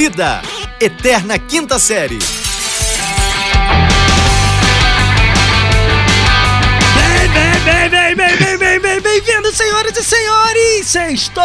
Vida, Eterna Quinta Série. Bem, bem, bem, bem, bem, bem, bem, bem-vindos, senhoras e senhores! Sextou!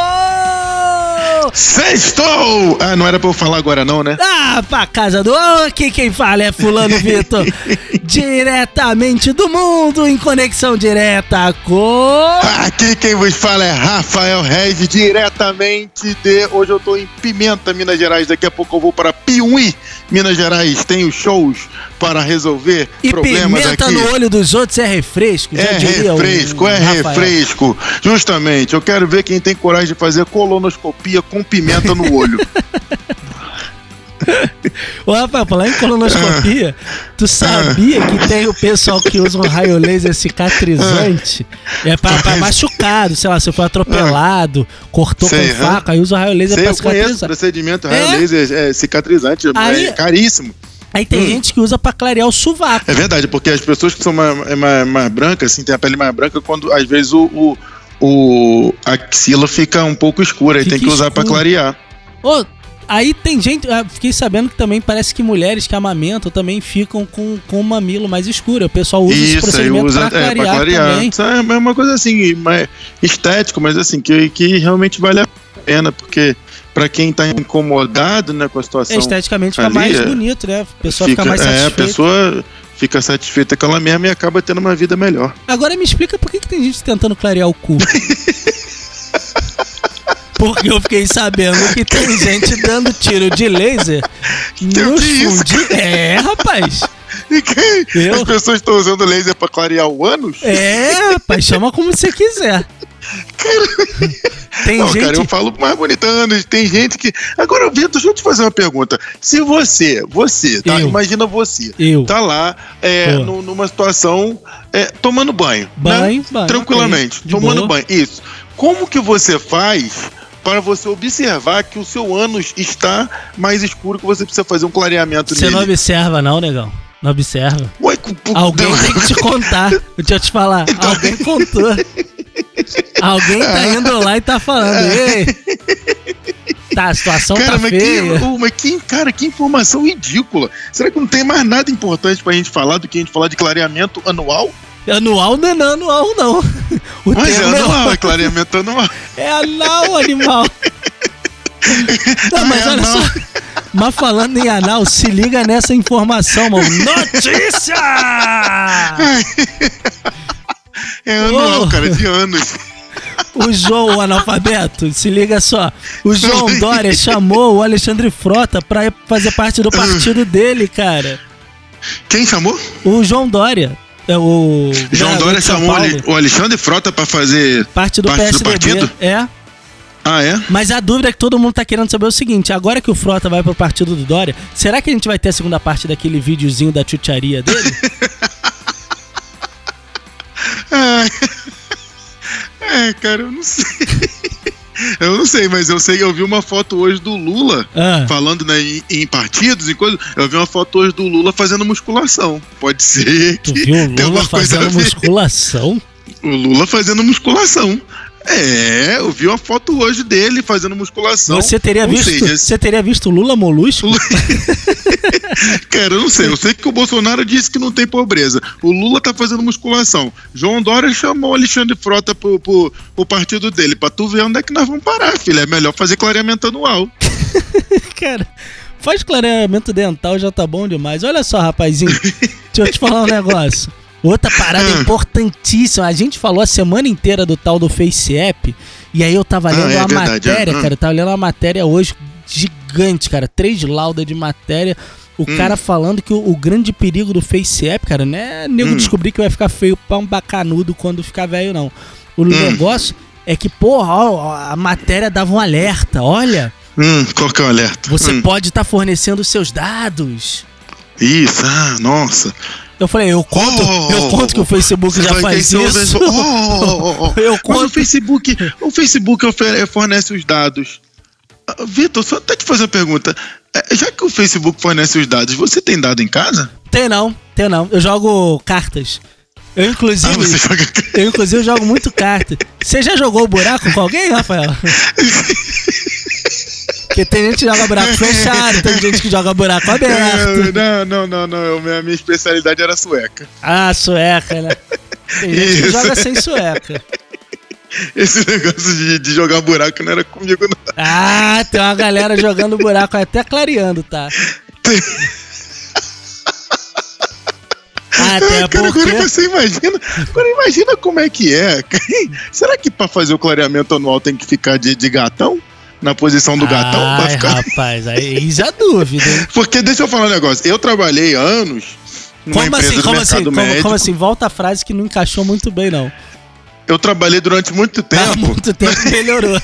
Sextou! Ah, não era pra eu falar agora não, né? Ah, pra casa do... Aqui quem fala é fulano Vitor. Diretamente do mundo, em conexão direta com... Aqui quem vos fala é Rafael Reis, diretamente de... Hoje eu tô em Pimenta, Minas Gerais. Daqui a pouco eu vou para Piuí, Minas Gerais. Tenho shows para resolver E problemas pimenta aqui. no olho dos outros é refresco, É refresco, é Rafael. refresco. Justamente, eu quero ver quem tem coragem de fazer colonoscopia com pimenta no olho. Ô, Rafael, falar em colonoscopia, tu sabia que tem o pessoal que usa um raio laser cicatrizante? É pra, pra machucado, sei lá, você foi atropelado, cortou Sei, com faca, aí usa o raio laser Sei, pra eu conheço o cicatrizar. procedimento É? raio laser é cicatrizante, Aí- é caríssimo. Aí tem gente que usa pra clarear o sovaco. É verdade, porque as pessoas que são mais, mais, mais brancas, assim, tem a pele mais branca, quando às vezes o, o, o a axila fica um pouco escura, aí tem que usar pra escuro. clarear. Ô, aí tem gente, ah, fiquei sabendo que também parece que mulheres que amamentam também ficam com, com o mamilo mais escuro. O pessoal usa esse Isso, aí procedimento usa pra é, clarear, pra clarear. também. Isso é uma coisa assim, mais estético, mas assim, que, que realmente vale a pena, porque pra quem tá incomodado né, com a situação. Esteticamente fica ali, mais é, bonito, né? A pessoa fica, mais é, a satisfeita. pessoa fica satisfeita com ela mesma e acaba tendo uma vida melhor. Agora me explica por que, que tem gente tentando clarear o cu. Porque eu fiquei sabendo que tem gente dando tiro de laser nos fundinhos. É, rapaz. E que- Eu? As pessoas estão usando laser pra clarear o ânus? É, rapaz, chama como você quiser. Tem Não, gente. cara, eu falo mais bonitando. Tem gente que. Agora, Vitor, deixa eu te fazer uma pergunta. Se você, você, tá? Eu. Imagina você. Eu. Tá lá é, numa situação é, tomando banho. Banho, né? banho, Tranquilamente. ok. De Tomando boa. banho. Isso. Como que você faz para você observar que o seu ânus está mais escuro que você precisa fazer um clareamento Você nele? não observa, não, negão. Não observa. Ué, Alguém não. tem que te contar. Deixa eu te falar. Então- Alguém contou. Alguém tá indo lá e tá falando. Ei, tá, a situação Cara, tá mas feia. que, mas que, cara, que informação ridícula. Será que não tem mais nada importante pra gente falar do que a gente falar de clareamento anual? Anual não é não, anual não. O Mas é termo anual, é clareamento anual. é anal, animal. Não, mas é olha anal. só. Mas falando em anal, se liga nessa informação, mano. Notícia! É anual, Oh. cara, de anos. O João, o analfabeto, se liga só. O João Dória chamou o Alexandre Frota pra fazer parte do partido dele, cara. Quem chamou? O João Dória. É o. João Dória chamou o Alexandre Frota pra fazer. Parte do parte do PSDB. partido? É. Ah, é? Mas a dúvida que todo mundo tá querendo saber é o seguinte: agora que o Frota vai pro partido do Dória, será que a gente vai ter a segunda parte daquele videozinho da chucharia dele? É, cara, eu não sei. Eu não sei, mas eu sei, eu vi uma foto hoje do Lula Ah. falando né, em, em partidos e coisas. Eu vi uma foto hoje do Lula fazendo musculação. Pode ser Tu que viu o Lula fazendo musculação? O Lula fazendo musculação. É, eu vi uma foto hoje dele fazendo musculação. Você teria visto, seja, você teria visto o Lula molusco? Cara, eu não sei. Eu sei que o Bolsonaro disse que não tem pobreza. O Lula tá fazendo musculação. João Dória chamou o Alexandre Frota pro, pro, pro partido dele. Pra tu ver onde é que nós vamos parar, filho. É melhor fazer clareamento anual. Cara, faz clareamento dental já tá bom demais. Olha só, rapazinho. deixa eu te falar um negócio. Outra parada Ah. importantíssima. A gente falou a semana inteira do tal do Face App. E aí eu tava Ah, lendo é uma verdade, matéria, é. Ah. cara. Eu tava lendo uma matéria hoje gigante, cara. Três laudas de matéria. O Hum. cara falando que o, o grande perigo do Face App, cara, não é nego Hum. descobrir que vai ficar feio pra um bacanudo quando ficar velho, não. O Hum. negócio é que, porra, ó, a matéria dava um alerta. Olha, Hum, qual que é o alerta? você Hum, pode estar fornecendo seus dados. Isso, ah, nossa. Eu falei, eu conto, Oh, eu conto que o Facebook já faz isso. seu- Oh, oh, oh, oh. Eu Mas o conto. Facebook, o Facebook fornece os dados. Ah, Vitor, só até te fazer uma pergunta. É, Já que o Facebook fornece os dados, você tem dado em casa? Tem não, tem não. Eu jogo cartas. Eu, Ah, inclusive, você joga. eu, inclusive, jogo muito carta. Você já jogou o buraco com alguém, Rafael? Porque tem gente que joga buraco fechado, tem gente que joga buraco aberto. Não, não, não, não. eu- minha, minha especialidade era sueca. Ah, sueca, né? Tem gente que Isso. joga sem sueca. Esse negócio de, de jogar buraco não era comigo, não. Ah, tem uma galera jogando buraco até clareando, tá? Até Ah, cara, agora porque. você imagina. Agora imagina como é que é. Será que pra fazer o clareamento anual tem que ficar de, de gatão? Na posição do gatão? pra Ai, ficar... rapaz, aí já dúvida, hein? Porque deixa eu falar um negócio. Eu trabalhei anos numa Como empresa assim, do como mercado assim, como, médico. como assim? Volta a frase que não encaixou muito bem, não. Eu trabalhei durante muito Há tempo muito tempo melhorou.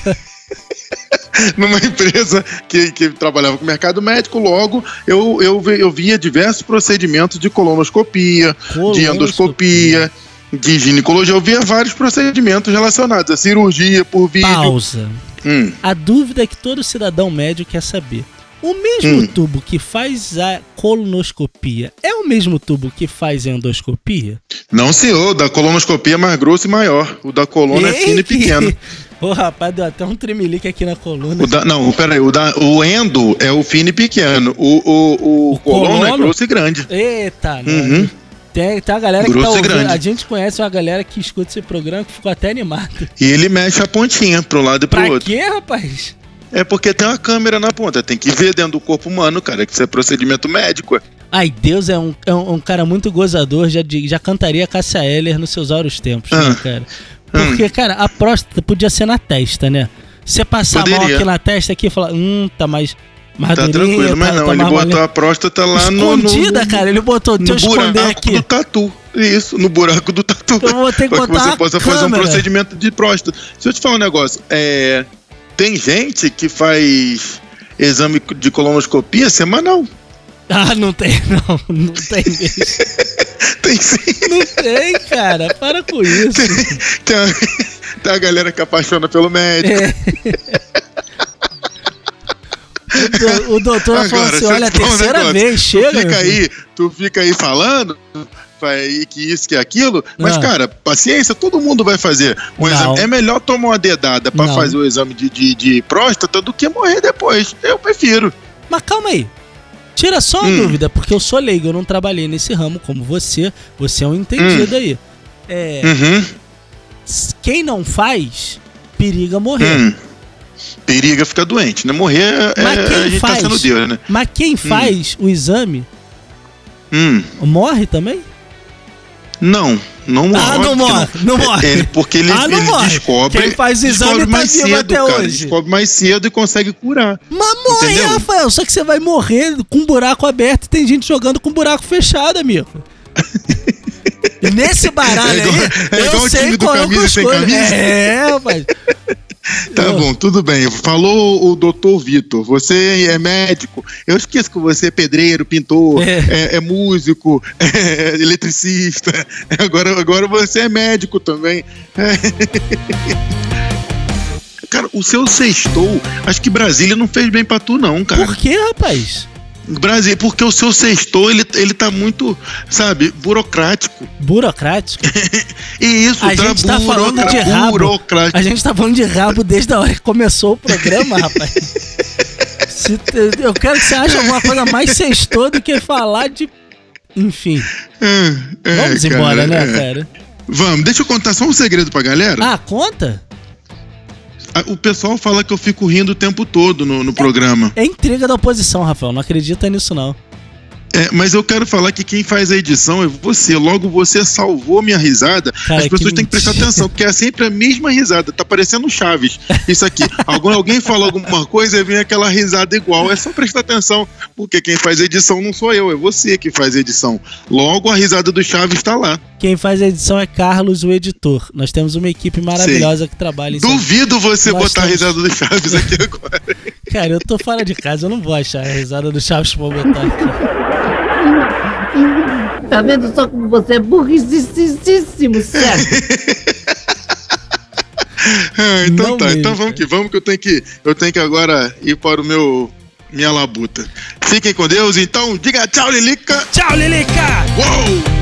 numa empresa que, que trabalhava com mercado médico. Logo, eu, eu, eu via diversos procedimentos de colonoscopia, de Colonoscopia. endoscopia, de ginecologia. Eu via vários procedimentos relacionados a cirurgia por vídeo. Pausa. Hum, A dúvida é que todo cidadão médio quer saber. O mesmo Hum. tubo que faz a colonoscopia é o mesmo tubo que faz a endoscopia? Não, senhor. O da colonoscopia é mais grosso e maior. O da coluna é fino e pequeno. Ô, rapaz, deu até um tremelique aqui na coluna. O da, não, peraí. O, da, o endo é o fino e pequeno. O, o, o, O coluna é grosso e grande. Eita, né? Uhum. Tem, tem a galera que tá Grosso ouvindo. grande. A gente conhece uma galera que escuta esse programa que ficou até animada. E ele mexe a pontinha pro lado e pro Pra outro. quê, rapaz? É porque tem uma câmera na ponta. Tem que ver dentro do corpo humano, cara. Que isso é procedimento médico. Ai, Deus é um, é um, um cara muito gozador, já, já cantaria Cássia Eller nos seus áureos tempos, né, Ah. cara? Porque, cara, a próstata podia ser na testa, né? Você passar a mão Poderia. aqui na testa aqui e falar, hum, tá mais. Tá tranquilo, mas tá- não. tá ele botou malinha." a próstata lá no. no- Escondida, cara. Ele botou, deixa eu no esconder buraco aqui. do tatu. Isso, no buraco do tatu. Eu vou ter que Pra que botar você possa fazer um câmera. procedimento de próstata. Deixa eu te falar um negócio. É, tem gente que faz exame de colonoscopia semanal. Ah, não tem, não. Não tem mesmo. Tem sim. Não tem, cara. Para com isso. Tem a, tem a galera que apaixona pelo médico. É. O, do- o doutor falou assim: olha, a te falar um terceira negócio. vez, chega. Tu fica aí, tu fica aí falando que isso, que aquilo, mas, Ah. cara, paciência, todo mundo vai fazer um Não. exame. É melhor tomar uma dedada pra Não. fazer o exame de, de, de próstata do que morrer depois. Eu prefiro. Mas calma aí. Tira só uma Hum. dúvida, porque eu sou leigo, eu não trabalhei nesse ramo como você. Você é um entendido aí. É, Uhum. quem não faz, periga morrer. Hum. Periga ficar doente, né? Morrer é, quem a gente faz? tá sendo Deus, né? Mas quem faz o exame Hum. morre também? Não, não morre. Ah, não morre, não morre. Ele, porque ele, Ah, não ele morre. descobre. Quem faz o exame tá mais vivo cedo, até cara. hoje. Descobre mais cedo e consegue curar. Mas morre? Rafael. Só que você vai morrer com um buraco aberto e tem gente jogando com um buraco fechado, amigo. Nesse baralho É igual- aí, é igual eu o sei time do qual é o que. É, rapaz. Tá Eu- bom, tudo bem. Falou o doutor Vitor. Você é médico. Eu esqueço que você é pedreiro, pintor, É. é, é músico, é eletricista. Agora, agora você é médico também. É. Cara, o seu sextou, acho que Brasília não fez bem pra tu, não, cara. Por que, rapaz? Brasil, porque o seu sextou, ele, ele tá muito, sabe, burocrático. Burocrático? E isso, A gente tá falando de rabo. burocrático. A gente tá falando de rabo desde a hora que começou o programa, rapaz. Se eu quero que você ache alguma coisa mais sextou do que falar de. Enfim, É, é, vamos cara, embora, né, é. cara? Vamos, deixa eu contar só um segredo pra galera. Ah, conta? O pessoal fala que eu fico rindo o tempo todo no, no programa. É intriga da oposição, Rafael. Não acredita nisso, não. É, mas eu quero falar que quem faz a edição é você. Logo, você salvou minha risada. Cara, As pessoas que têm que prestar atenção, porque é sempre a mesma risada. Tá parecendo Chaves. Isso aqui. Algum, alguém fala alguma coisa e vem aquela risada igual. É só prestar atenção, porque quem faz a edição não sou eu, é você que faz a edição. Logo, a risada do Chaves tá lá. Quem faz a edição é Carlos, o editor. Nós temos uma equipe maravilhosa que trabalha em Duvido você Nós botar a estamos- risada do Chaves aqui agora. Cara, eu tô fora de casa, eu não vou achar a risada do Chaves pra botar aqui. Tá vendo só como você é burricíssimo, sério? Ah, então Não tá, mesmo, então vamos que vamos que eu tenho que eu tenho que agora ir para o meu minha labuta. Fiquem com Deus, então diga tchau, Lilica. Tchau, Lilica! Uou!